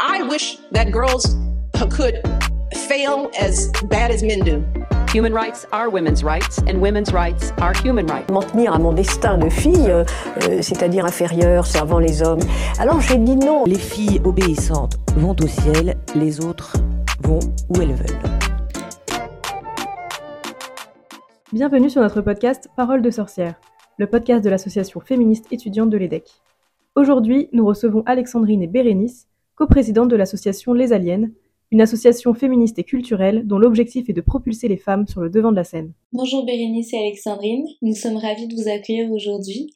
I wish that girls could fail as bad as men do. Human rights are women's rights, and women's rights are human rights. M'en tenir à mon destin de fille, euh, euh, c'est-à-dire inférieure, servant les hommes. Alors j'ai dit non. Les filles obéissantes vont au ciel, les autres vont où elles veulent. Bienvenue sur notre podcast Parole de sorcière, le podcast de l'association féministe étudiante de l'EDEC. Aujourd'hui, nous recevons Alexandrine et Bérénice, coprésidentes de l'association Les Aliens, une association féministe et culturelle dont l'objectif est de propulser les femmes sur le devant de la scène. Bonjour Bérénice et Alexandrine, nous sommes ravis de vous accueillir aujourd'hui.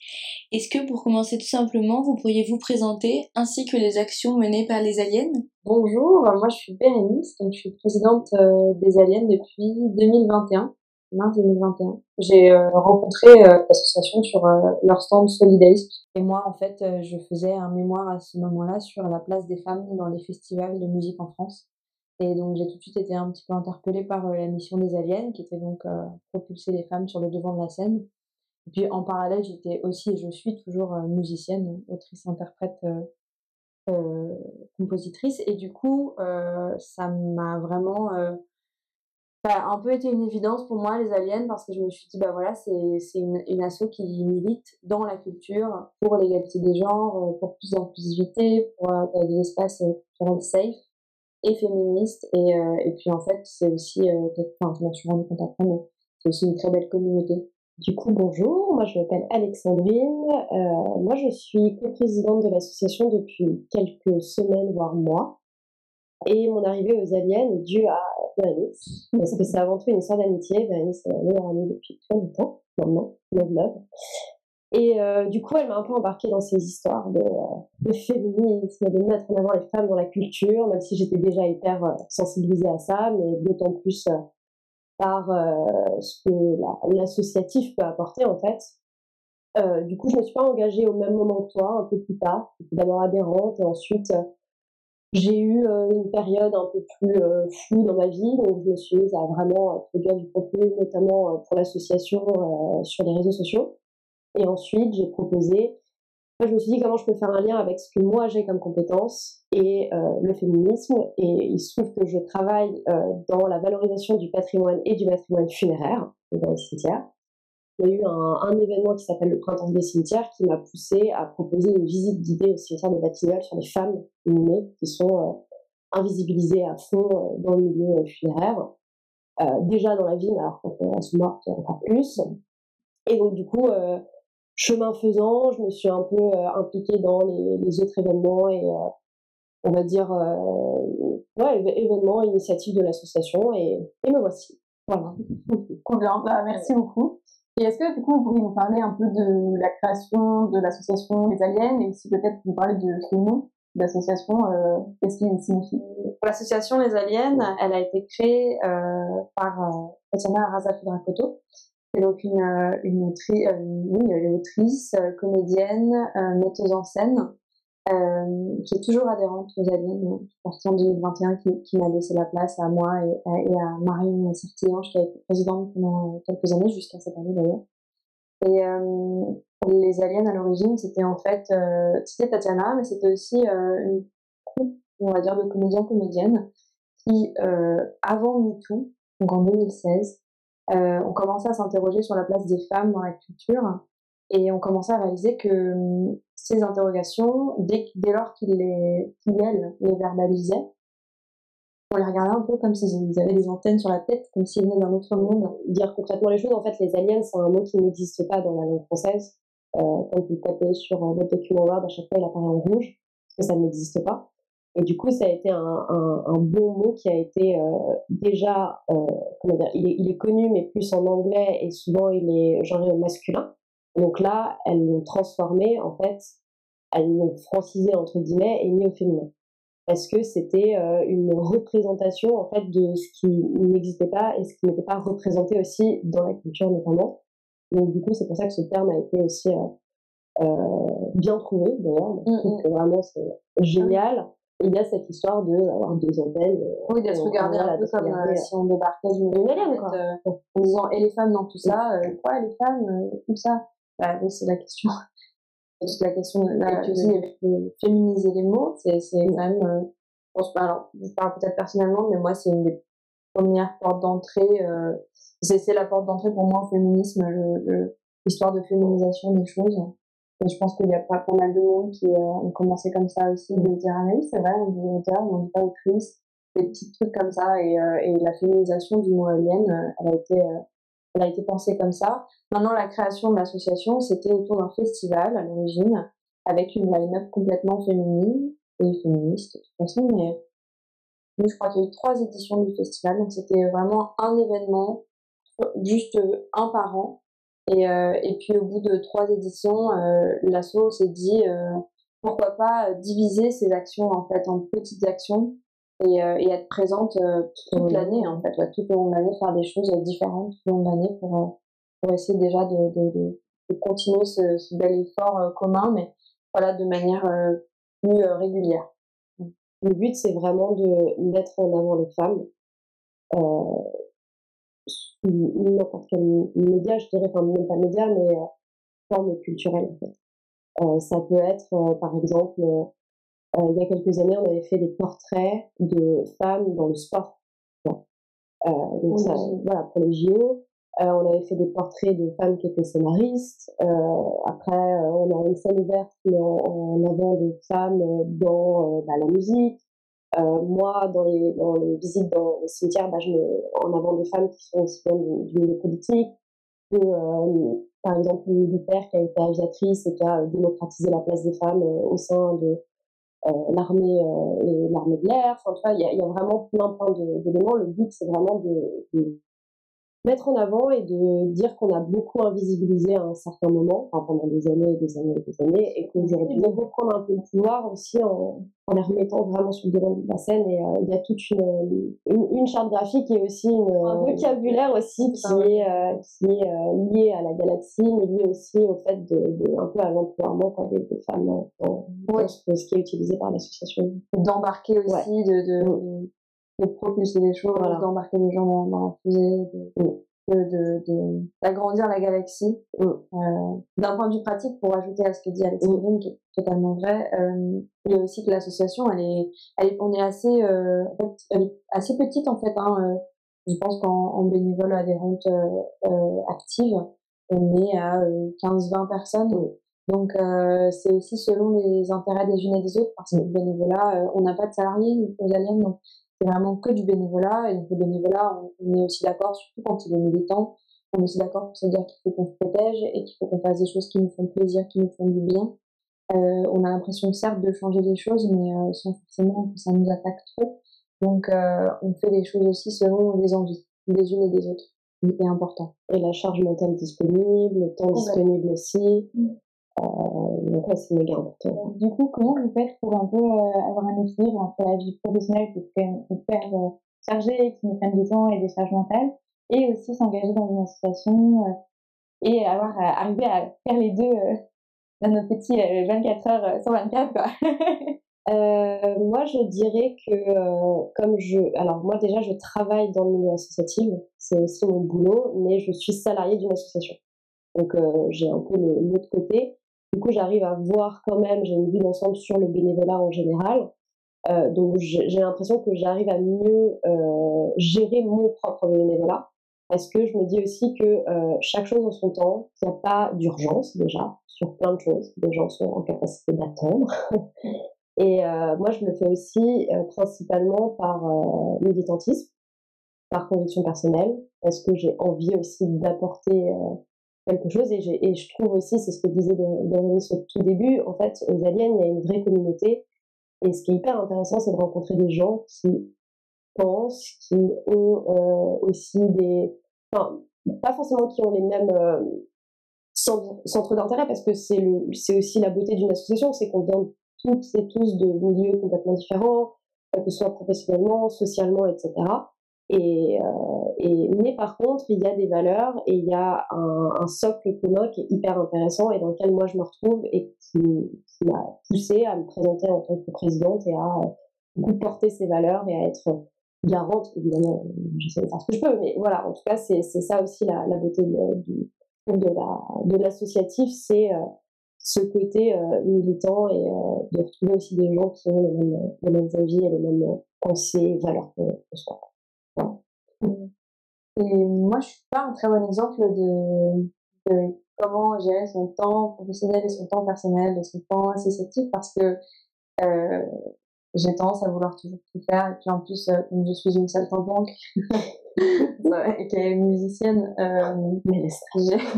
Est-ce que pour commencer tout simplement, vous pourriez vous présenter ainsi que les actions menées par les aliens Bonjour, moi je suis Bérénice, donc je suis présidente euh, des aliens depuis 2021 mars 2021. J'ai euh, rencontré euh, l'association sur euh, leur stand Solidays. Et moi, en fait, je faisais un mémoire à ce moment-là sur la place des femmes dans les festivals de musique en France. Et donc, j'ai tout de suite été un petit peu interpellée par la mission des aliens, qui était donc propulser les femmes sur le devant de la scène. Et puis, en parallèle, j'étais aussi, et je suis toujours musicienne, autrice, interprète, compositrice. Et du coup, ça m'a vraiment ça un peu été une évidence pour moi, les aliens, parce que je me suis dit, bah voilà, c'est une, une asso qui milite dans la culture pour l'égalité des genres, euh, pour plus d'inclusivité, pour euh, des espaces euh, safe et féministes. Et, et puis en fait, c'est aussi, enfin, je m'en suis rendu compte après, mais c'est aussi une très belle communauté. Du coup, bonjour, moi je m'appelle Alexandrine. Euh, moi je suis co-présidente de l'association depuis quelques semaines, voire mois. Et mon arrivée aux aliens est due à Parce que c'est avant tout une histoire d'amitié. Bernice est ma meilleure amie depuis très longtemps, maintenant, love love. Et euh, du coup, elle m'a un peu embarquée dans ces histoires de, euh, de, féminisme, de mettre en avant les femmes dans la culture, même si j'étais déjà hyper euh, sensibilisée à ça, mais d'autant plus par ce que l'associatif peut apporter en fait. du coup, je me suis pas engagée au même moment que toi, un peu plus tard. D'abord adhérente et ensuite j'ai eu euh, une période un peu plus euh, floue dans ma vie, donc je me suis mise à vraiment produire du contenu, notamment euh, pour l'association sur les réseaux sociaux. Et ensuite, j'ai proposé, je me suis dit comment je peux faire un lien avec ce que moi j'ai comme compétence et le féminisme. Et il se trouve que je travaille dans la valorisation du patrimoine et du patrimoine funéraire dans les cimetières il y a eu un, événement qui s'appelle le Printemps des cimetières qui m'a poussé à proposer une visite guidée au cimetière de Batignolles sur les femmes inhumées qui sont euh, invisibilisées à fond euh, dans le milieu euh, funéraire. déjà dans la mais alors quand elles sont mortes encore plus. Et donc du coup, chemin faisant, je me suis un peu impliquée dans les, autres événements et on va dire ouais, événements, initiatives de l'association et, et me voici. Voilà. Convient. Bah, merci beaucoup. Et est-ce que du coup vous pourriez nous parler un peu de la création de l'association Les Aliens et aussi peut-être vous parler de son nom d'association, euh, qu'est-ce qu'il signifie? L'association Les Aliens, elle a été créée euh, par euh, Tatiana Raza Dracoto, qui est donc une, euh, une, une autrice, comédienne, metteuse en scène, euh, qui est toujours adhérente aux aliens, partie en 2021, qui, qui m'a laissé la place à moi et, à, et à Marine Sertillange, qui a été présidente pendant quelques années, jusqu'à cette année d'ailleurs. Et euh, les aliens à l'origine, c'était en fait, euh, c'était Tatiana, mais c'était aussi euh, une troupe, on va dire, de comédiens comédiennes qui, euh, avant MeToo, donc en 2016, euh, ont commencé à s'interroger sur la place des femmes dans la culture et on commençait à réaliser que hum, ces interrogations, dès, lors qu'ils les, elles, les verbalisaient, on les regardait un peu comme s'ils avaient des antennes sur la tête, comme s'ils venaient d'un autre monde. Dire concrètement les choses, en fait, les aliens, c'est un mot qui n'existe pas dans la langue française. Euh, quand vous tapez sur un document Word, à chaque fois, il apparaît en rouge, parce que ça n'existe pas. Et du coup, ça a été un, un, un bon mot qui a été euh, déjà, euh, comment dire, il est, il est, connu, mais plus en anglais, et souvent il est genré au masculin. Donc là, elles l'ont transformé, en fait, elles l'ont francisé, entre guillemets, et mis au féminin. Parce que c'était euh, une représentation, en fait, de ce qui n'existait pas et ce qui n'était pas représenté aussi dans la culture, notamment. Donc, du coup, c'est pour ça que ce terme a été aussi euh, euh, bien trouvé, d'ailleurs. Trouve que vraiment, c'est génial. Et il y a cette histoire de avoir deux antennes. Oui, de se regarder un peu comme si on débarquait d'une alien, quoi. en disant, et les femmes dans tout ça, quoi, les femmes, tout ça? Bah oui, c'est la question. toute la question de, la, de, féminiser les mots, c'est quand même, euh, je pense pas, alors, je parle peut-être personnellement, mais moi, c'est une des premières portes d'entrée, euh, c'est la porte d'entrée pour moi au féminisme, l'histoire de féminisation des choses. Et je pense qu'il y a pas, pas mal de monde qui euh, ont commencé comme ça aussi, de dire, ah oui, c'est vrai, on dit auteur, on dit pas autrice, des petits trucs comme ça, et, euh, et la féminisation du mot alien, elle a été, elle a été pensée comme ça. Maintenant, la création de l'association, c'était autour d'un festival à l'origine, avec une line-up complètement féminine et féministe de toute façon, mais nous, je crois qu'il y a eu trois éditions du festival, donc c'était vraiment un événement, juste un par an, et, euh, et puis au bout de trois éditions, euh, l'asso s'est dit euh, pourquoi pas diviser ces actions en fait en petites actions et, et être présente toute l'année en fait, ouais, tout au long de l'année, faire des choses différentes tout au long de l'année pour, pour essayer déjà de, de, de, de continuer ce, ce, bel effort commun, mais voilà de manière plus régulière. Le but c'est vraiment de mettre en avant les femmes. Euh, n'importe quel média, je dirais, enfin même pas média, mais euh, forme culturelle en fait. Euh, ça peut être, euh, par exemple, il y a quelques années, on avait fait des portraits de femmes dans le sport. donc ça, voilà, pour les JO. On avait fait des portraits de femmes qui étaient scénaristes. après, on a une scène ouverte en, avant des femmes dans bah, la musique. Euh, moi, dans les, dans les visites dans les cimetières, bah, je mets en avant des femmes qui sont aussi dans du, milieu politique. Que, euh, par exemple, une militaire qui a été aviatrice et qui a démocratisé la place des femmes euh, au sein de l'armée et l'armée de l'air. Enfin, il y y a, vraiment plein, plein d'éléments. Le but, c'est vraiment de, de mettre en avant et de dire qu'on a beaucoup invisibilisé à un certain moment, enfin pendant des années et des années et des années, et qu'aujourd'hui on veut prendre un peu de pouvoir aussi en, en les remettant vraiment sur le devant de la scène. Et euh, il y a toute une, une, charte graphique et aussi un vocabulaire aussi qui est, euh, qui est euh, lié à la galaxie, mais lié aussi au fait de, de un peu à l'emploiement des, des, femmes dans, ce, qui est utilisé par l'association. D'embarquer aussi, de, de, mm de propulser les choses, d'embarquer les gens dans, dans la fusée, de, de, de, d'agrandir la galaxie. Mm. Euh, d'un point de vue pratique, pour ajouter à ce que dit Alexandrine, qui est totalement vrai, euh, il y a aussi que l'association, elle est, elle est, on est assez, euh, en fait, elle est assez petite en fait. Hein, euh, je pense qu'en en bénévole adhérente euh, euh, active, on est à 15-20 personnes. Donc c'est aussi selon les intérêts des unes et des autres, parce que bénévolat, on n'a pas de salariés aux aliens, donc c'est vraiment que du bénévolat. Et donc, le bénévolat, on, est aussi d'accord, surtout quand il est militant, on est aussi d'accord pour se dire qu'il faut qu'on se protège et qu'il faut qu'on fasse des choses qui nous font plaisir, qui nous font du bien. Euh, on a l'impression, certes, de changer les choses, mais euh, sans forcément que ça nous attaque trop. Donc, euh, on fait des choses aussi selon les envies des unes et des autres. C'est important. Et la charge mentale disponible, le temps disponible aussi. Mm. Euh, donc c'est méga important. Du coup, comment vous faites pour un peu euh, avoir un équilibre entre la vie professionnelle qui est quand même hyper euh, chargée, qui nous prenne du temps et des charges mentales, et aussi s'engager dans une association et avoir arrivé à faire les deux dans nos petits 24 heures sur 24 quoi. Moi, je dirais que comme je, alors moi déjà, je travaille dans le milieu associatif, c'est aussi mon boulot, mais je suis salariée d'une association. Donc j'ai un peu l'autre côté. Du coup, j'arrive à voir quand même, j'ai une vue d'ensemble sur le bénévolat en général. Euh, donc j'ai l'impression que j'arrive à mieux euh, gérer mon propre bénévolat parce que je me dis aussi que euh, chaque chose en son temps, il n'y a pas d'urgence déjà sur plein de choses. Les gens sont en capacité d'attendre. Et moi, je le fais aussi principalement par militantisme, par conviction personnelle, parce que j'ai envie aussi d'apporter quelque chose. Et, je trouve aussi, c'est ce que disait Bérénice au tout début, en fait, aux aliens, il y a une vraie communauté. Et ce qui est hyper intéressant, c'est de rencontrer des gens qui pensent, qui ont euh, aussi des... Enfin, pas forcément qui ont les mêmes euh, centres d'intérêt, parce que c'est aussi la beauté d'une association, c'est qu'on vient toutes et tous de milieux complètement différents, que ce soit professionnellement, socialement, etc. Et, euh, et, mais par contre, il y a des valeurs et il y a un, un, socle commun qui est hyper intéressant et dans lequel moi je me retrouve et qui, m'a poussé à me présenter en tant que présidente et à euh, porter ces valeurs et à être garante. Évidemment, j'essaie de faire ce que je peux, mais voilà, en tout cas, c'est ça aussi la, la beauté de, de, de l'associatif, c'est euh, ce côté militant et de retrouver aussi des gens qui ont les mêmes, les mêmes envies et les mêmes pensées, valeurs que soi. Et moi, je suis pas un très bon exemple de, de comment gérer son temps professionnel et son temps personnel et son temps associatif parce que euh, j'ai tendance à vouloir toujours tout faire. Et puis en plus, euh, je suis une saltimbanque et qui est musicienne, euh,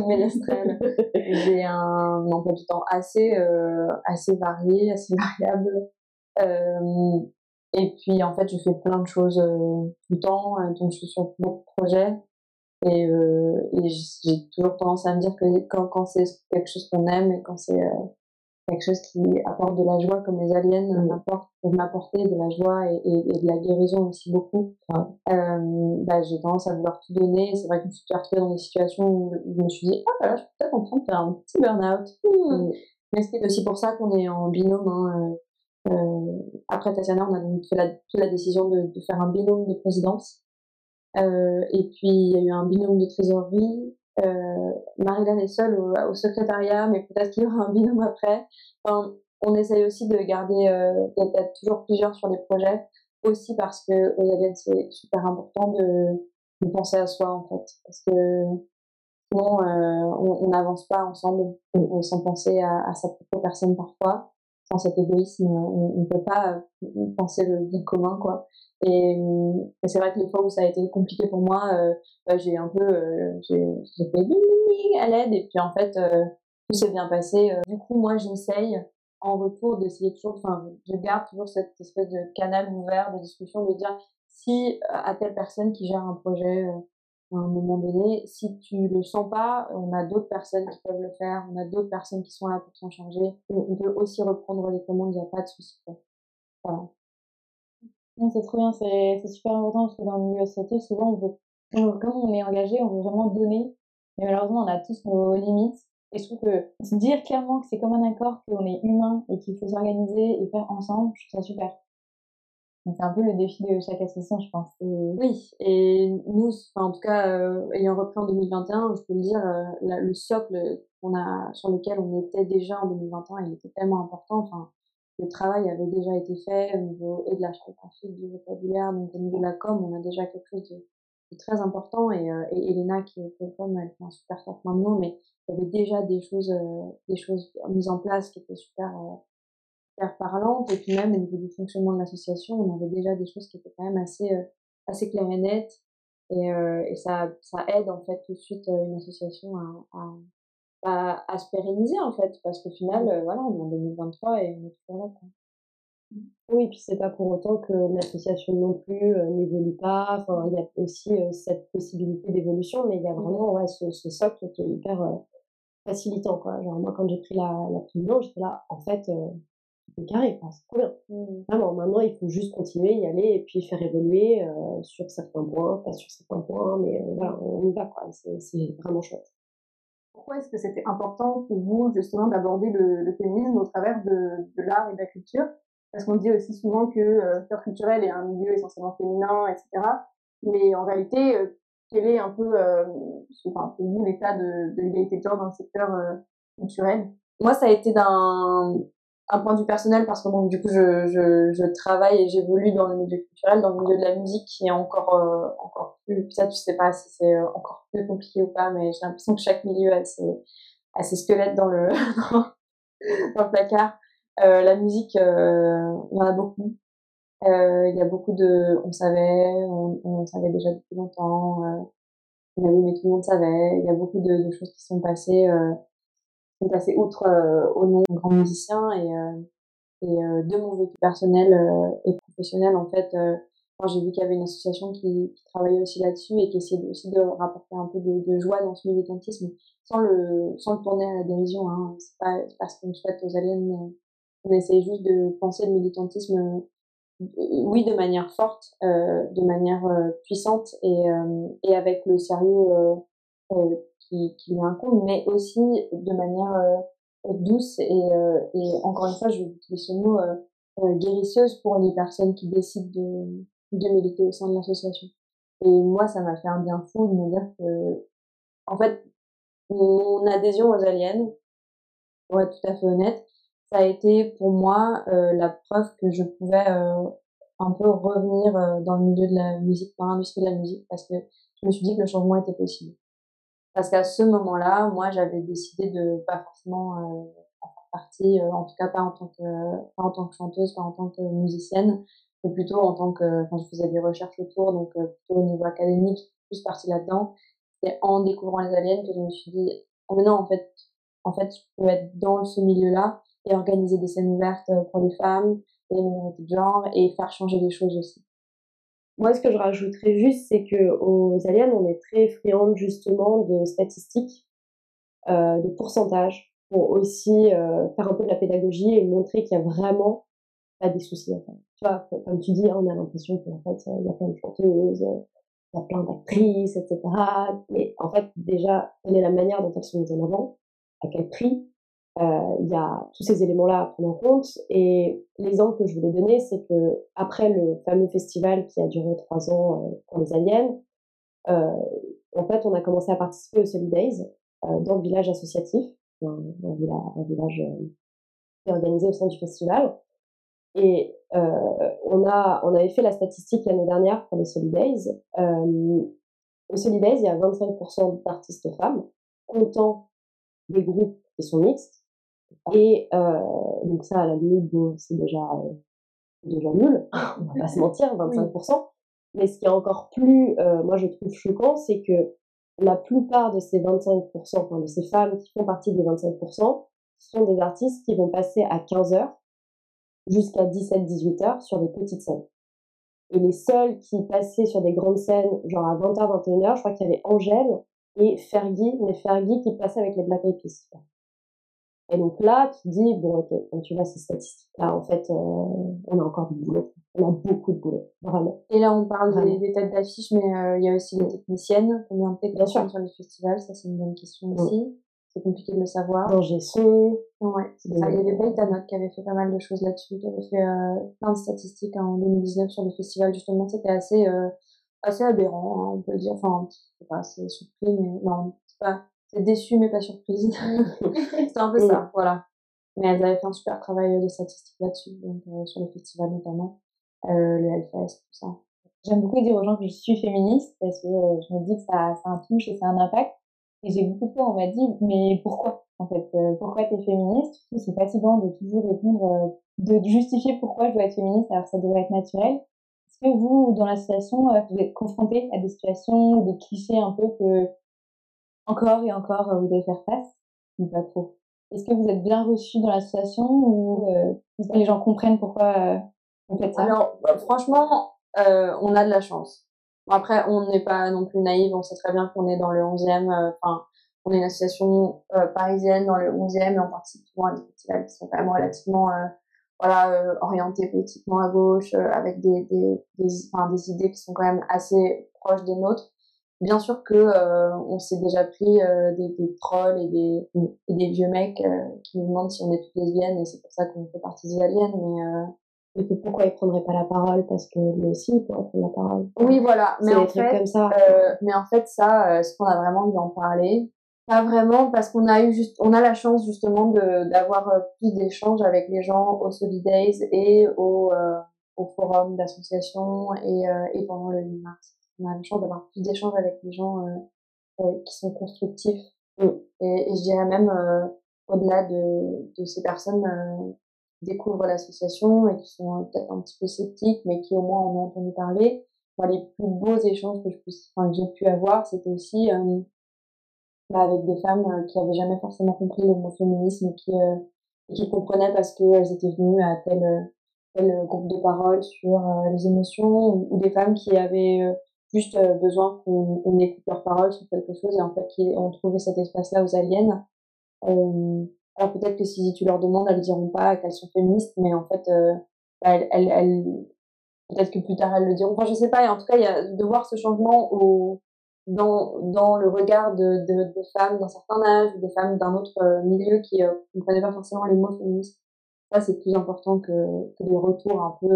ménestrelle, j'ai un emploi du temps assez, euh, assez varié, assez variable. Euh, et puis en fait, je fais plein de choses euh, tout le temps, donc je suis sur beaucoup de projets. Et, euh, et j'ai toujours tendance à me dire que quand, quand c'est quelque chose qu'on aime et quand c'est euh, quelque chose qui apporte de la joie comme les aliens m'apportent peuvent m'apporter de la joie et, et, et, de la guérison aussi beaucoup euh, bah, j'ai tendance à vouloir tout donner c'est vrai que je me suis retrouvée dans des situations où je me suis dit ah bah là je suis peut-être en train de faire un petit burn-out mmh. mais c'est aussi pour ça qu'on est en binôme hein. Euh, après Tatiana on a fait la, fait la décision de, faire un binôme de présidence euh, et puis, il y a eu un binôme de trésorerie. Euh, Marilyn est seule au, secrétariat, mais peut-être qu'il y aura un binôme après. Enfin, on essaye aussi de garder, euh, d'être toujours plusieurs sur les projets, aussi parce que aux aliens, c'est super important de, penser à soi, en fait. Parce que sinon, on n'avance pas ensemble sans penser à, sa propre personne parfois sans cet égoïsme, on ne peut pas euh, penser le bien commun, quoi. Et, et c'est vrai que les fois où ça a été compliqué pour moi, euh, j'ai un peu, euh, j'ai fait à l'aide, et puis en fait, euh, tout s'est bien passé. Euh. Du coup, moi, j'essaye en retour d'essayer toujours, enfin, je garde toujours cette espèce de canal ouvert de discussion, de dire si à telle personne qui gère un projet à un moment donné, si tu le sens pas, on a d'autres personnes qui peuvent le faire, on a d'autres personnes qui sont là pour s'en charger. On peut aussi reprendre les commandes, il n'y a pas de souci. Voilà. C'est trop bien, c'est super important parce que dans le milieu associatif, souvent, on veut, comme on est engagé, on veut vraiment donner, mais malheureusement, on a tous nos limites. Et je trouve que dire clairement que c'est comme un accord, qu'on est humain et qu'il faut s'organiser et faire ensemble, je trouve ça super. C'est un peu le défi de chaque association, je pense. Oui, et nous, en tout cas, euh, ayant repris en 2021, je peux le dire, euh, le socle qu'on a, sur lequel on était déjà en 2021, il était tellement important. Enfin, le travail avait déjà été fait au niveau et de la graphique, du vocabulaire, donc au niveau de la com, on a déjà quelque chose de, très important. Et, euh, et Elena, qui est com, elle fait un super taf maintenant, mais il y avait déjà des choses, euh, des choses mises en place qui étaient super parlante. Et puis même au niveau du fonctionnement de l'association, on avait déjà des choses qui étaient quand même assez, euh, assez claires et nettes. Et, euh, et ça, ça aide en fait tout de suite euh, une association à, à, à, à se pérenniser en fait. Parce qu'au final, voilà, on est en 2023 et on est toujours là. Quoi. Oui, puis c'est pas pour autant que l'association non plus n'évolue pas. Enfin, il y a aussi cette possibilité d'évolution, mais il y a vraiment ouais, ce, ce socle qui est hyper facilitant. Quoi. Genre, moi, quand j'ai pris la, la j'étais là, en fait, carré, c'est trop bien. Mmh. Vraiment, maintenant, il faut juste continuer, y aller et puis faire évoluer euh, sur certains points, pas sur certains points, mais euh, voilà, on y va, quoi. C'est vraiment chouette. Pourquoi est-ce que c'était important pour vous, justement, d'aborder le, le, féminisme au travers de, de l'art et de la culture? Parce qu'on dit aussi souvent que euh, le culturel est un milieu essentiellement féminin, etc. Mais en réalité, euh, quel est un peu, euh, enfin, pour vous, l'état de, de l'égalité de genre dans le secteur culturel? Moi, ça a été d'un un point de vue personnel parce que bon, du coup, je, je, je travaille et j'évolue dans le milieu culturel, dans le milieu de la musique qui est encore, euh, encore plus, peut-être, sais pas si c'est euh, encore plus compliqué ou pas, mais j'ai l'impression que chaque milieu a ses, a ses squelettes dans le, dans le placard. Euh, la musique, euh, il y en a beaucoup. Il y a beaucoup de, on savait, on, on savait déjà depuis longtemps, on mais tout le monde savait. Il y a beaucoup de, de choses qui sont passées sont passés outre euh, au nom d'un grand musicien et, euh, et euh, de mon vécu personnel et professionnel en fait quand j'ai vu qu'il y avait une association qui, qui travaillait aussi là-dessus et qui essayait aussi de rapporter un peu de, de, joie dans ce militantisme sans le sans le tourner à la dérision hein. c'est pas parce qu'on souhaite aux aliens on essaye juste de penser le militantisme oui de manière forte euh, de manière euh, puissante et, euh, et avec le sérieux qui, qui lui mais aussi de manière euh, douce et, euh, et encore une fois, je vais utiliser ce mot euh, guérisseuse pour les personnes qui décident de, de militer au sein de l'association. Et moi, ça m'a fait un bien fou de me dire que, en fait, mon adhésion aux aliens, pour être tout à fait honnête, ça a été pour moi la preuve que je pouvais un peu revenir dans le milieu de la musique, dans l'industrie de la musique, parce que je me suis dit que le changement était possible. Parce qu'à ce moment-là, moi, j'avais décidé de pas forcément euh, en faire partie, euh, en tout cas pas en tant que pas en tant que chanteuse, pas en tant que musicienne, mais plutôt en tant que, enfin, je faisais des recherches autour, donc euh, plutôt au niveau académique, plus partie là-dedans. C'est en découvrant les aliens que je me suis dit, ah mais non, en fait, en fait, je peux être dans ce milieu-là et organiser des scènes ouvertes pour les femmes, et les minorités de genre, et faire changer les choses aussi. Moi, ce que je rajouterais juste, c'est que aux aliens, on est très friande justement de statistiques, euh, de pourcentages, pour aussi euh, faire un peu de la pédagogie et montrer qu'il y a vraiment pas des soucis. Tu vois, comme tu dis, hein, on a l'impression qu'en fait, il y a plein de chanteuses, il y a plein d'actrices, etc. Mais en fait, déjà, quelle est la manière dont elles sont mises en avant, à quel prix, il y a tous ces éléments-là à prendre en compte. Et l'exemple que je voulais donner, c'est que après le fameux festival qui a duré trois ans euh, pour les aliens, euh, en fait, on a commencé à participer au Solid Days dans le village associatif, un, un village, qui est organisé au sein du festival. Et on, a, on avait fait la statistique l'année dernière pour les Solid Days. au Solid Days, il y a 25% d'artistes femmes, comptant des groupes qui sont mixtes. Et euh, donc ça, à la limite, c'est déjà, euh, déjà nul, on va pas se mentir, 25%. Mais ce qui est encore plus, euh, moi je trouve choquant, c'est que la plupart de ces 25%, enfin de ces femmes qui font partie des 25%, sont des artistes qui vont passer à 15 heures jusqu'à 17-18 heures sur des petites scènes. Et les seuls qui passaient sur des grandes scènes, genre à 20h, 21h, je crois qu'il y avait Angèle et Fergie, mais Fergie qui passait avec les Black Eyed Peas. Et donc là, tu dis, bon, ok, quand tu vois ces statistiques-là, en fait, euh, on a encore du boulot. On a beaucoup de boulot, vraiment. Et là, on parle des, têtes d'affiche, mais euh, il y a aussi les techniciennes. Combien de techniciennes sur les festivals? Ça, c'est une bonne question aussi. C'est compliqué de le savoir. Dans son. Ouais, c'est ça. Il y avait Beytanot qui avait fait pas mal de choses là-dessus, qui avait fait euh, plein de statistiques en 2019 sur les festivals. Justement, c'était assez, assez aberrant, hein, on peut le dire. Enfin, c'est pas assez surpris, mais non, c'est pas c'est déçu mais pas surprise. c'est un peu ça, voilà. Mais elles avaient fait un super travail de statistiques là-dessus, donc euh, sur le festival notamment, euh, le Hellfest, tout ça. J'aime beaucoup dire aux gens que je suis féministe parce que euh, je me dis que ça, ça a un touche et ça a un impact. Et j'ai beaucoup de fois, on m'a dit, mais pourquoi En fait, euh, pourquoi t'es féministe? C'est fatigant de toujours répondre, de justifier pourquoi je dois être féministe alors que ça devrait être naturel. Est-ce que vous, dans l'association, vous êtes confrontés à des situations, des clichés un peu que encore et encore euh, vous devez faire face ou pas trop? Est-ce que vous êtes bien reçu dans l'association ou euh, les gens comprennent pourquoi euh, vous faites ça? Alors, bah, franchement, on a de la chance. Après, on n'est pas non plus naïf, on sait très bien qu'on est dans le 11e, enfin, on est une association parisienne dans le 11e et on participe souvent à des festivals qui sont quand même relativement voilà, orientés politiquement à gauche, avec des, des, des idées qui sont quand même assez proches des nôtres. Bien sûr que euh, on s'est déjà pris euh, des, des, trolls et des, et des vieux mecs euh, qui nous demandent si on est toutes lesbiennes et c'est pour ça qu'on fait partie des aliens. Mais et pourquoi ils prendraient pas la parole? Parce que lui aussi, il pourrait prendre la parole. Oui, voilà. Mais en, fait, comme ça. mais en fait, ça, ce qu'on a vraiment envie d'en parler, pas vraiment parce qu'on a eu juste, on a la chance justement de d'avoir plus d'échanges avec les gens au Solidays et au, au forum d'association et, et pendant le 8 mars on a la chance d'avoir plus d'échanges avec les gens euh, euh, qui sont constructifs. Mm. Et, et, je dirais même euh, au-delà de, de, ces personnes qui découvrent l'association et qui sont peut-être un petit peu sceptiques, mais qui au moins en ont entendu parler. Enfin, les plus beaux échanges que je enfin, que j'ai pu avoir, c'était aussi bah, avec des femmes qui avaient jamais forcément compris le mot féminisme et qui, qui comprenaient parce qu'elles étaient venues à tel, tel groupe de parole sur les émotions ou, ou, des femmes qui avaient juste euh, besoin qu'on écoute leurs paroles sur quelque chose et en fait qui ont trouvé cet espace-là aux aliens. Euh, alors peut-être que si tu leur demandes, elles diront pas qu'elles sont féministes, mais en fait, euh, bah, peut-être que plus tard elles le diront. Enfin, je sais pas. En tout cas, il y a de voir ce changement dans le regard de, femmes d'un certain âge, des femmes d'un autre euh, milieu qui ne comprenaient pas forcément les mots féministes. Ça, c'est plus important que, que les retours un peu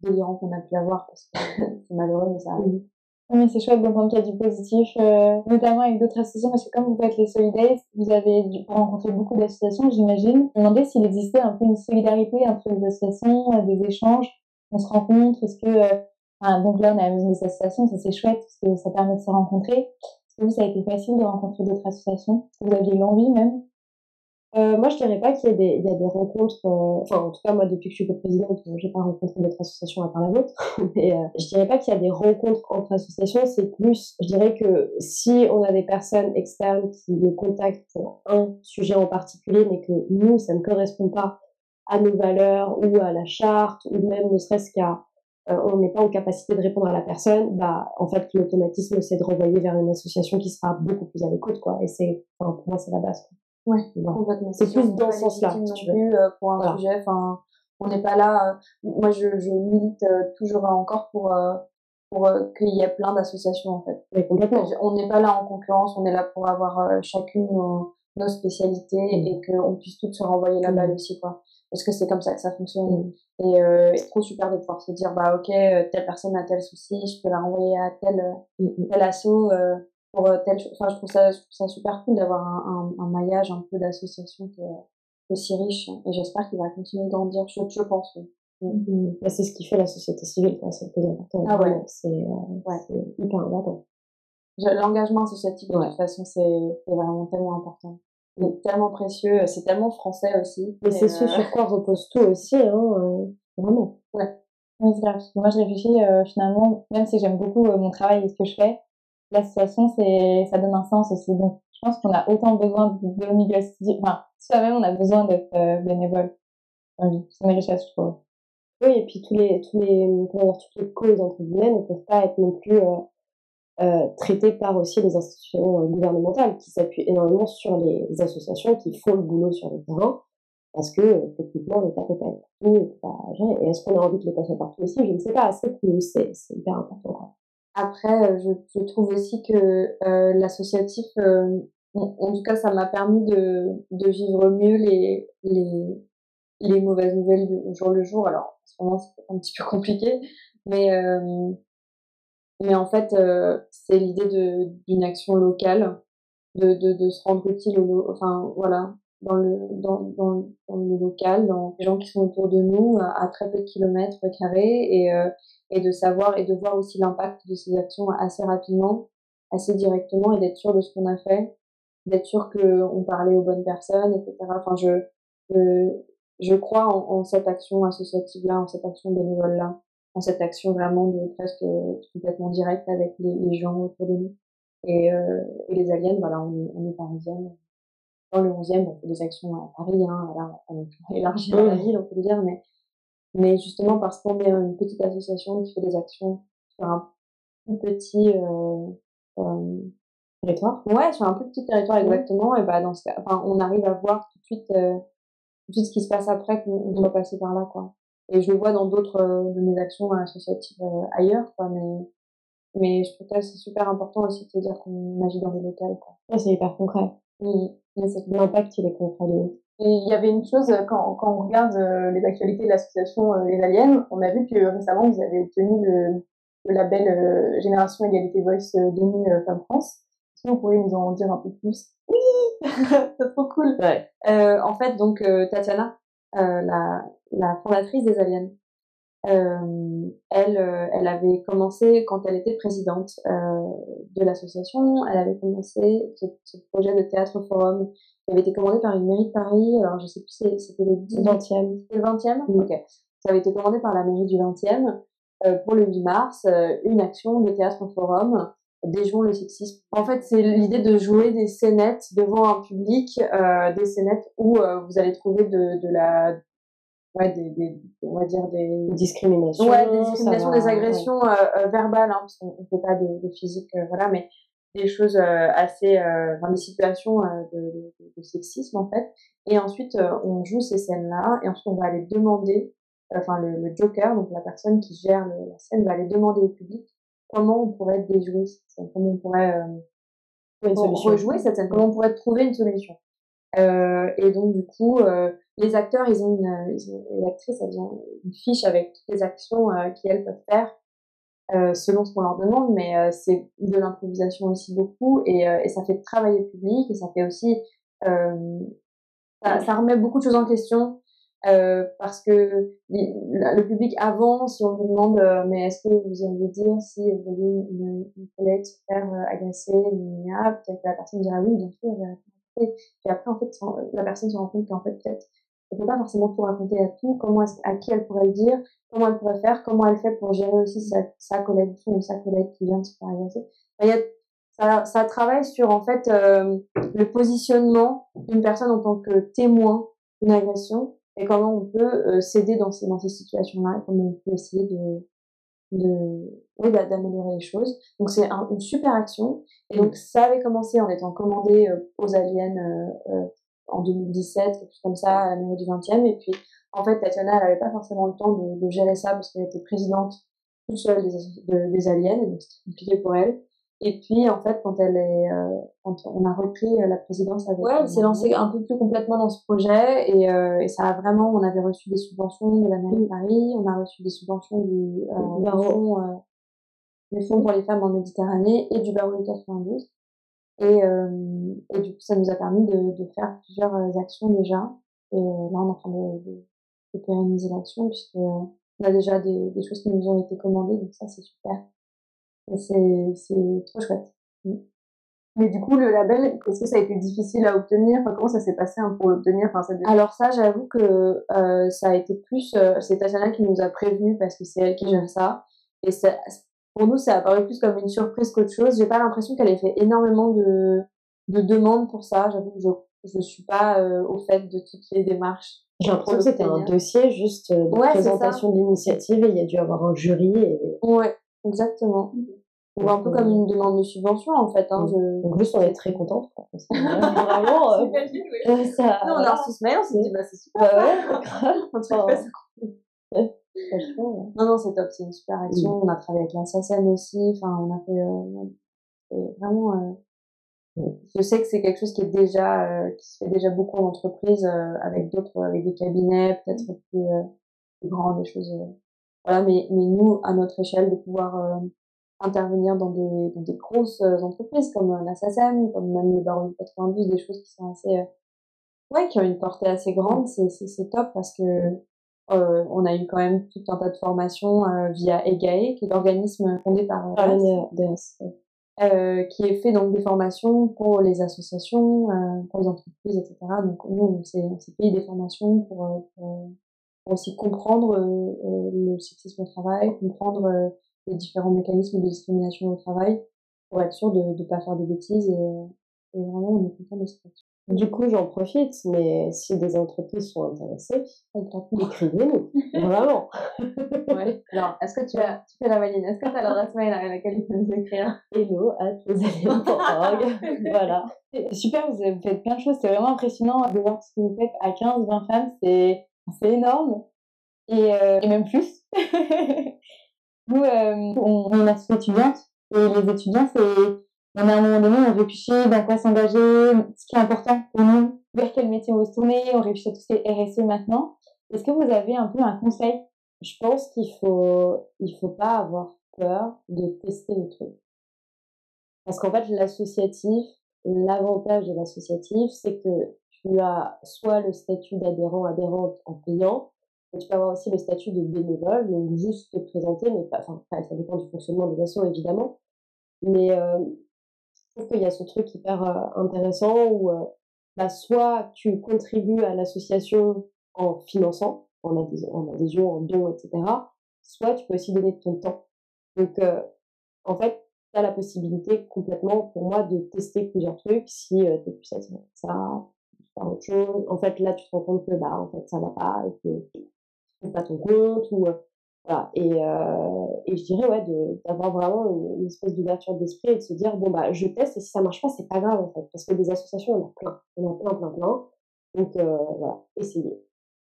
délirants qu'on a pu avoir c'est malheureux, mais ça arrive. Oui, c'est chouette d'entendre qu'il y a du positif, euh, notamment avec d'autres associations, parce que comme vous faites les Solidays, vous avez dû rencontrer beaucoup d'associations, j'imagine. Je me s'il existait un peu une solidarité entre les associations, euh, des échanges, on se rencontre, est-ce que... Euh, donc là, on a maison des associations, ça c'est chouette, parce que ça permet de se rencontrer. Est-ce que vous, ça a été facile de rencontrer d'autres associations? Vous aviez l'envie même? Euh, moi, je dirais pas qu'il y a des, il y a des rencontres. Euh, enfin, en tout cas, moi, depuis que je suis coprésidente, j'ai pas rencontré d'autres associations à part la vôtre. Mais euh, je dirais pas qu'il y a des rencontres entre associations. C'est plus, je dirais que si on a des personnes externes qui nous contactent pour un sujet en particulier, mais que nous, ça ne correspond pas à nos valeurs ou à la charte ou même ne serait-ce qu'à on n'est pas en capacité de répondre à la personne, bah en fait l'automatisme c'est de renvoyer vers une association qui sera beaucoup plus à l'écoute quoi. Et c'est, enfin, pour moi c'est la base. Quoi. Ouais, complètement. C'est plus dans ce sens-là. Euh, pour un sujet, enfin, on n'est pas là. Euh, moi, je, je milite euh, toujours encore pour pour qu'il y ait plein d'associations en fait. Mais complètement. On n'est pas là en concurrence, on est là pour avoir chacune nos, nos spécialités mmh. et qu'on puisse toutes se renvoyer la balle mmh. aussi quoi. Parce que c'est comme ça que ça fonctionne. Mmh. Et euh, c'est trop super de pouvoir se dire bah ok telle personne a tel souci, je peux la renvoyer à tel tel assaut pour euh, tel enfin je trouve ça je trouve ça super cool d'avoir un, un, un, maillage un peu d'associations qui est aussi riche et j'espère qu'il va continuer de grandir je, je pense oui. Mmh. Bah, c'est ce qui fait la société civile c'est le plus important. Ah ouais. C'est euh, ouais. hyper important. L'engagement associatif de toute façon c'est vraiment tellement important. C'est tellement précieux c'est tellement français aussi mais c'est ce euh... sur quoi repose tout aussi hein, euh, vraiment. Ouais. Oui, c'est grave. Moi, je réfléchis euh, finalement, même si j'aime beaucoup mon travail et ce que je fais, l'association, c'est, ça donne un sens aussi. Donc, je pense qu'on a autant besoin de, de enfin, soi-même, on a besoin d'être euh, bénévole. c'est une richesse, je trouve. Oui, et puis tous les, tous les, comment dire, toutes les causes, entre guillemets, ne peuvent pas être non plus euh, euh, traitées par aussi les institutions euh, gouvernementales qui s'appuient énormément sur les associations qui font le boulot sur le terrain parce que techniquement l'État peut pas être partout, et est-ce qu'on a envie que l'État soit partout aussi? Je ne sais pas, c'est c'est, c'est hyper important. Quoi. Après, euh, je, trouve aussi que euh, l'associatif, euh, en, tout cas, ça m'a permis de, de vivre mieux les, les, les mauvaises nouvelles du jour le jour. Alors, en ce moment, c'est un petit peu compliqué, mais, mais en fait, c'est l'idée d'une action locale, de, de, de se rendre utile, au, enfin, voilà, dans le, dans, dans, dans, le local, dans les gens qui sont autour de nous, à, très peu de kilomètres carrés, et, euh, et de savoir et de voir aussi l'impact de ces actions assez rapidement, assez directement, et d'être sûr de ce qu'on a fait, d'être sûr qu'on parlait aux bonnes personnes, etc. Enfin, je, je, je crois en, en cette action associative-là, en cette action bénévole-là, en cette action vraiment de presque complètement directe avec les, gens autour de nous. Et, euh, et les aliens, voilà, on est, on est parisiennes dans le 11e, on fait des actions à Paris, hein, voilà, on a élargi dans la ville, on peut le dire, mais, mais justement parce qu'on est une petite association qui fait des actions sur un plus petit euh, euh, territoire. Ouais, sur un plus petit territoire exactement, et bah dans ce cas, enfin, on arrive à voir tout de suite, euh, tout de suite ce qui se passe après qu'on doit passer par là, quoi. Et je le vois dans d'autres euh, de mes actions associatives euh, ailleurs, quoi, mais mais je trouve que c'est super important aussi de dire qu'on agit dans le local, quoi. Ouais, c'est hyper concret. Oui, l'impact il est concret. Et il y avait une chose, quand, quand on regarde euh, les actualités de l'association euh, Les Aliens, on a vu que récemment vous avez obtenu le, le label euh, Génération Égalité Voice 2000 euh, Femmes France. Est-ce que vous pourriez nous en dire un peu plus? Oui C'est trop cool ouais. Euh, En fait, donc Tatiana, la, la fondatrice des Aliens, euh, elle, euh, elle avait commencé quand elle était présidente euh, de l'association. Elle avait commencé ce, ce, projet de théâtre forum qui avait été commandé par une mairie de Paris. Alors je sais plus, c'était le 20e. Le 20e. Mmh. Ok. Ça avait été commandé par la mairie du 20e euh, pour le 8 mars, euh, une action de théâtre forum déjouant le sexisme. En fait, c'est l'idée de jouer des scénettes devant un public, euh, des scénettes où vous allez trouver de, de la ouais, des, des, on va dire des discriminations, ouais, des discriminations, des agressions ouais. euh, euh, verbales, hein, parce qu'on ne fait pas de, de physique, euh, voilà, mais des choses euh, assez, dans des situations de, de, sexisme en fait. Et ensuite, on joue ces scènes-là, et ensuite on va aller demander, enfin le, le, joker, donc la personne qui gère le, la scène, va aller demander au public comment on pourrait déjouer cette scène, comment on pourrait une solution. rejouer cette scène, comment on pourrait trouver une solution. Euh, et donc du coup, euh, les acteurs, ils ont une, ont, les actrices, elles ont une fiche avec toutes les actions euh, qu'elles peuvent faire selon ce qu'on leur demande, mais c'est de l'improvisation aussi beaucoup et, et, ça fait travailler le public et ça fait aussi ça, remet beaucoup de choses en question euh, parce que le public avant, si on lui demande euh, mais est-ce que vous allez dire si vous voyez une, une, collègue se faire euh, agresser, peut-être que la personne dira oui, bien sûr, et après en fait la personne se rend compte qu'en fait peut-être elle peut pas forcément tout raconter à tout, comment à qui elle pourrait le dire, comment elle pourrait faire, comment elle fait pour gérer aussi sa, sa collègue ou sa collègue qui vient de se faire agresser? il y a, ça, travaille sur en fait euh, le positionnement d'une personne en tant que témoin d'une agression et comment on peut euh, s'aider dans ces, situations-là et comment on peut essayer de, de oui, d'améliorer les choses. Donc c'est une super action. Et donc ça avait commencé en étant commandé euh, aux aliens euh, en 2017, quelque chose comme ça, à la mairie du 20e. Et puis en fait, Tatiana, elle n'avait pas forcément le temps de, de gérer ça parce qu'elle était présidente toute seule des, des aliens, donc c'était compliqué pour elle. Et puis, en fait, quand elle est, euh, quand on a repris euh, la présidence avec. Ouais, elle s'est lancée un peu plus complètement dans ce projet et, euh, et ça a vraiment, on avait reçu des subventions de la mairie de Paris, on a reçu des subventions du, euh, euh, du fonds pour les femmes en Méditerranée et du barreau de 92. Et, et du coup, ça nous a permis de, de faire plusieurs actions déjà. Et là, on est en train de, de, de pérenniser l'action puisque on a déjà des, des choses qui nous ont été commandées, donc ça, c'est super c'est trop chouette. Mm. Mais du coup, le label, est-ce que ça a été difficile à obtenir? Enfin, Comment ça s'est passé hein, pour l'obtenir? Enfin, Alors ça, j'avoue que euh, ça a été plus... Euh, c'est Tatiana qui nous a prévenu parce que c'est elle qui gère ça. Et ça, pour nous, ça a paru plus comme une surprise qu'autre chose. J'ai pas l'impression qu'elle ait fait énormément de, de demandes pour ça. J'avoue que je ne suis pas euh, au fait de toutes les démarches. J'ai l'impression que c'était un dossier juste de présentation d'initiative et il y a dû avoir un jury. Et... Ouais, exactement un peu comme une demande de subvention en fait. Hein, je... Donc juste on est très contente. Vraiment. Euh, euh, ça, non, on a reçu ce mail, on s'est dit bah c'est super. Bah ouais, grave. Non, non, c'est top, c'est une super action. On a travaillé avec la SACEM aussi. Enfin, on a fait euh, vraiment. Euh, je sais que c'est quelque chose qui est déjà, euh, qui se fait déjà beaucoup en entreprise avec d'autres, avec des cabinets peut-être plus, plus grands, des choses. voilà, mais, mais nous, à notre échelle, de pouvoir intervenir dans des, dans des grosses entreprises comme la SACEM, comme même le Baron 92, des choses qui sont assez, ouais, qui ont une portée assez grande, c'est top parce que euh, on a eu quand même tout un tas de formations euh, via EGAE, qui est l'organisme fondé par euh, qui est fait donc des formations pour les associations, pour les entreprises, etc. Donc nous, on s'est, on s'est payé des formations pour, pour, pour aussi comprendre le sexisme au travail, comprendre les différents mécanismes de discrimination au travail pour être sûr de ne pas faire de bêtises et, euh, et, vraiment on est content de ce Du coup, j'en profite, mais si des entreprises sont intéressées, écrivez-nous. Vraiment. ouais. Alors, est-ce que tu as, tu fais la valine Est-ce que tu as l'adresse mail à laquelle tu peux nous écrire? Hello at Voilà. Super, vous faites plein de choses. C'est vraiment impressionnant de voir ce que vous faites à 15, 20 femmes. C'est, c'est énorme. Et, euh, et même plus. Nous, euh, on, on est association étudiante et les étudiants, c'est on a un moment donné, on réfléchit dans quoi s'engager, ce qui est important pour nous, vers quel métier on veut se tourner, on réfléchit à tout ce qui RSE maintenant. Est-ce que vous avez un peu un conseil? Je pense qu'il faut, il faut pas avoir peur de tester le truc. Parce qu'en fait, l'associatif, l'avantage de l'associatif, c'est que tu as soit le statut d'adhérent, adhérente en payant, tu peux avoir aussi le statut de bénévole, donc juste te présenter, mais enfin, ça dépend du fonctionnement des assos évidemment. Mais euh, trouve qu'il y a ce truc hyper euh, intéressant où euh, bah, soit tu contribues à l'association en finançant, en adhésion, en, adhésion, en don, etc. Soit tu peux aussi donner ton temps. Donc, euh, en fait, tu as la possibilité complètement, pour moi, de tester plusieurs trucs si tu es plus attiré ça, autre chose. En fait, là, tu te rends compte que, bah, en fait, ça va pas et que pas ton compte voilà. Et euh, et je dirais ouais d'avoir vraiment une, espèce d'ouverture d'esprit et de se dire bon bah je teste et si ça marche pas c'est pas grave en fait. Parce que des associations on a plein. On a plein plein plein. Donc euh, voilà. Essayez.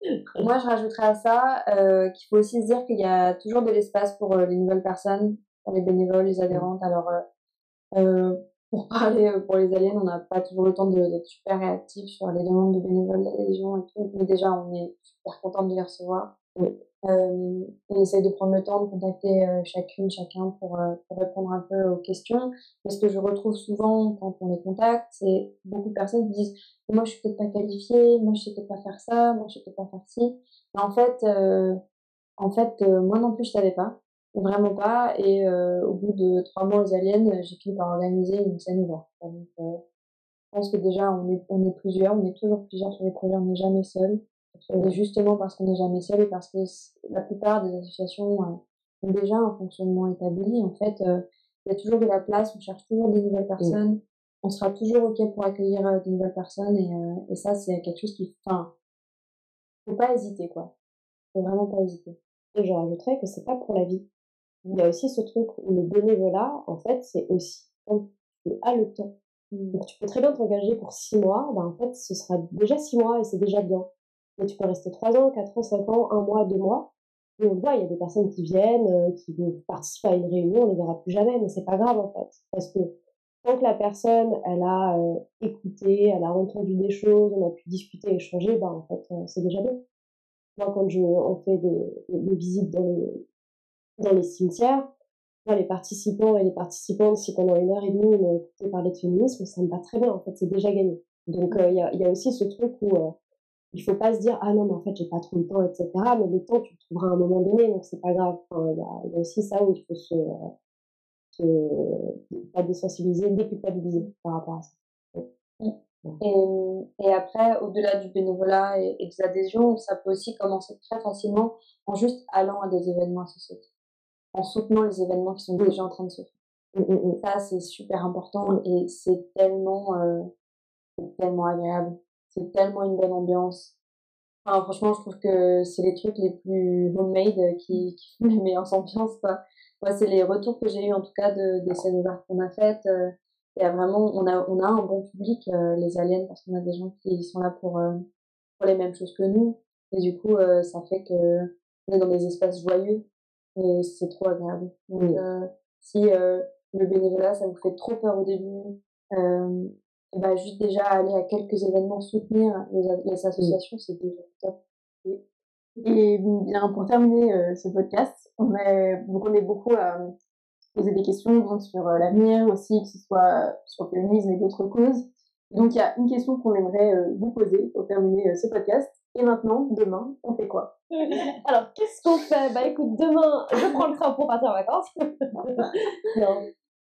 Moi je rajouterais à ça euh, qu'il faut aussi se dire qu'il y a toujours de l'espace pour les nouvelles personnes pour les bénévoles les adhérentes. Alors pour parler pour les aliens, on n'a pas toujours le temps d'être super réactif sur les demandes de bénévoles d'adhésion et tout. Mais déjà, on est super content de les recevoir. Euh, on essaye de prendre le temps de contacter euh, chacune, chacun pour, euh, pour, répondre un peu aux questions. Mais ce que je retrouve souvent quand on les contacte, c'est beaucoup de personnes qui disent moi je suis peut-être pas qualifiée, moi je sais peut-être pas faire ça, moi je sais peut-être pas faire ci. Mais en fait, en fait, moi non plus je savais pas, vraiment pas. Et au bout de trois mois aux aliens, j'ai fini par organiser une scène ouverte. Donc, je pense que déjà on est, on est plusieurs, on est toujours plusieurs sur les projets, on n'est jamais seul. Et justement parce qu'on n'est jamais seul et parce que la plupart des associations euh, ont déjà un fonctionnement établi, en fait, euh, il y a toujours de la place, on cherche toujours des nouvelles personnes, on sera toujours OK pour accueillir euh, des nouvelles personnes et, et ça, c'est quelque chose qui, enfin, faut pas hésiter, quoi. Faut vraiment pas hésiter. Et je rajouterais que c'est pas pour la vie. Il y a aussi ce truc où le bénévolat, en fait, c'est aussi quand tu as le temps. Mmh. Donc tu peux très bien t'engager pour six mois, ben en fait ce sera déjà six mois et c'est déjà bien. Mais tu peux rester 3 ans, 4 ans, 5 ans, 1 mois, 2 mois. Et on voit, il y a des personnes qui viennent, euh, qui participent à une réunion, on ne les verra plus jamais, mais c'est pas grave en fait. Parce que tant que la personne, elle a euh, écouté, elle a entendu des choses, on a pu discuter, échanger, ben en fait, euh, c'est déjà bien. Moi, quand je, on fait des, visites dans les, dans les cimetières, les participants et les participantes, si pendant une heure et demie, on a écouté parler de féminisme, ça me va très bien, en fait, c'est déjà gagné. Donc, il y, a, aussi ce truc où il faut pas se dire ah non mais en fait j'ai pas trop le temps etc mais le temps tu le trouveras à un moment donné donc c'est pas grave. Il y, a, aussi ça où il faut se, se pas désensibiliser déculpabiliser par rapport à ça. Et, et après au-delà du bénévolat et, des adhésions ça peut aussi commencer très facilement en juste allant à des événements associatifs en soutenant les événements qui sont déjà en train de se faire. Mmh, mmh. ça c'est super important et c'est tellement euh, tellement agréable c'est tellement une bonne ambiance. Enfin, franchement, je trouve que c'est les trucs les plus homemade qui, qui font les meilleures ambiances. Quoi. Moi, c'est les retours que j'ai eu en tout cas de, des scènes ouvertes qu'on a faites. Euh, il y a vraiment, on a, on a un bon public, euh, les aliens, parce qu'on a des gens qui sont là pour, euh, pour les mêmes choses que nous. Et du coup, ça fait que on est dans des espaces joyeux et c'est trop agréable. Donc, si le bénévolat, ça vous fait trop peur au début, bah, juste déjà aller à quelques événements soutenir les, les associations, c'est déjà top. Et bien pour terminer euh, ce podcast, on a donc on est beaucoup à poser des questions donc sur euh, l'avenir aussi, que ce soit sur le féminisme et d'autres causes. Donc il y a une question qu'on aimerait euh, vous poser pour terminer ce podcast. Et maintenant, demain, on fait quoi? Alors qu'est-ce qu'on fait Bah écoute, demain, je prends le train pour partir en vacances. non.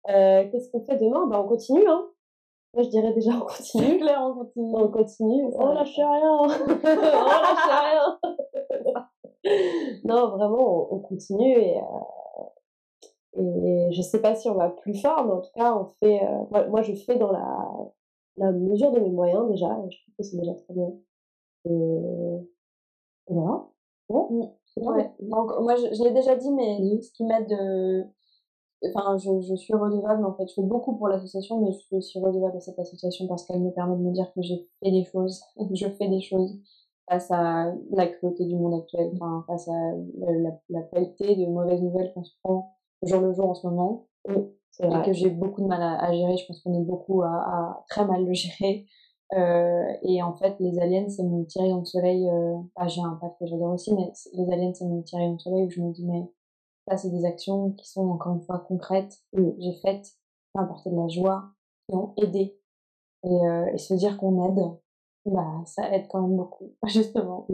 qu'est-ce qu'on fait demain? Bah on continue, hein moi, je dirais déjà on continue. Claire, on continue. On continue. On lâche rien. on lâche rien. non, vraiment, on, continue et, euh, et je sais pas si on va plus fort, mais en tout cas, on fait. Euh, moi, je fais dans la, la mesure de mes moyens déjà. Et je trouve que c'est déjà très bien. Et, voilà. Bon, ouais. Donc, moi, je, je l'ai déjà dit, mais ce qui m'aide de enfin, je, je, suis redevable en fait. Je fais beaucoup pour l'association, mais je suis redevable à cette association parce qu'elle me permet de me dire que j'ai fait des choses, je fais des choses face à la cruauté du monde actuel, enfin, face à la, la, qualité de mauvaises nouvelles qu'on se prend jour le jour en ce moment. et que j'ai beaucoup de mal à, à gérer. Je pense qu'on est beaucoup à, à, très mal le gérer. Euh, et en fait, les aliens, c'est mon petit rayon de soleil. Euh... Ah, j'ai un père que j'adore aussi, mais les aliens, c'est mon petit rayon de soleil où je me dis, mais ça, c'est des actions qui sont encore une fois concrètes que j'ai faites, qui ont apporté de la joie, qui ont aidé. Et, euh, et se dire qu'on aide, bah, ça aide quand même beaucoup, justement.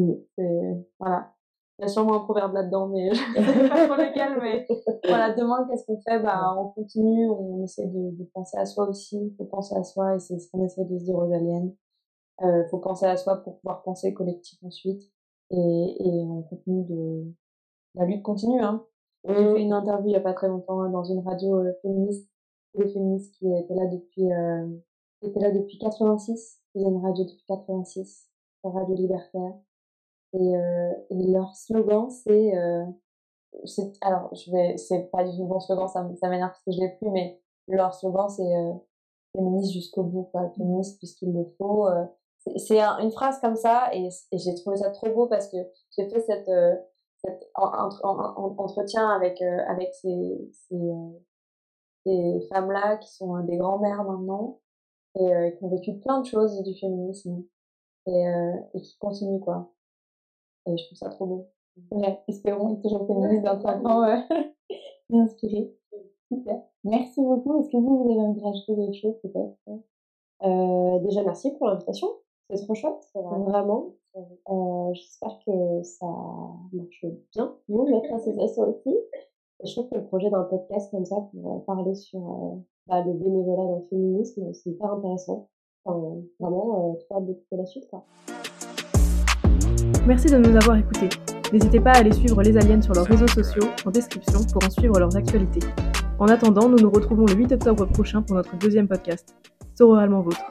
Voilà. Il y a sûrement un proverbe là-dedans, mais je sais pas pour lequel. Mais voilà, demain, qu'est-ce qu'on fait? Bah, On continue, on essaie de, de penser à soi aussi. Il faut penser à soi et c'est ce qu'on essaie de se dire aux aliens. Il euh, faut penser à soi pour pouvoir penser collectif ensuite. Et, et on continue de. La lutte continue, hein. J'ai fait une interview il n'y a pas très longtemps hein, dans une radio euh, féministe, des féministes qui étaient là depuis, euh, qui étaient là depuis 86. Ils ont une radio depuis 86, la radio libertaire. Et, euh, et leur slogan, c'est, euh, alors je vais, c'est pas du tout bon slogan, ça, ça m'énerve parce que je l'ai plus, mais leur slogan c'est euh, féministe jusqu'au bout, quoi, féministe puisqu'il le faut. Euh. c'est une phrase comme ça et, et j'ai trouvé ça trop beau parce que j'ai fait cette cet entretien avec, euh, avec ces, ces, euh, ces femmes-là qui sont des grands-mères maintenant et euh, qui ont vécu plein de choses du féminisme et, et qui continuent quoi. Et je trouve ça trop beau. Ouais, espérons être toujours féministe dans 5 ans, euh, inspiré. Super. Merci beaucoup. Est-ce que vous, vous avez envie de rajouter quelque chose peut-être? Euh, Déjà, merci pour l'invitation. C'est trop chouette, vraiment. Euh, J'espère que ça marche bien, vous, notre association aussi. Je trouve que le projet d'un podcast comme ça pour parler sur euh, bah, le bénévolat dans le féminisme, c'est hyper intéressant. Enfin, vraiment, euh, trop d'écouter la suite. Quoi. Merci de nous avoir écoutés. N'hésitez pas à aller suivre les aliens sur leurs réseaux sociaux en description pour en suivre leurs actualités. En attendant, nous nous retrouvons le 8 octobre prochain pour notre deuxième podcast, Sororalement Vôtre.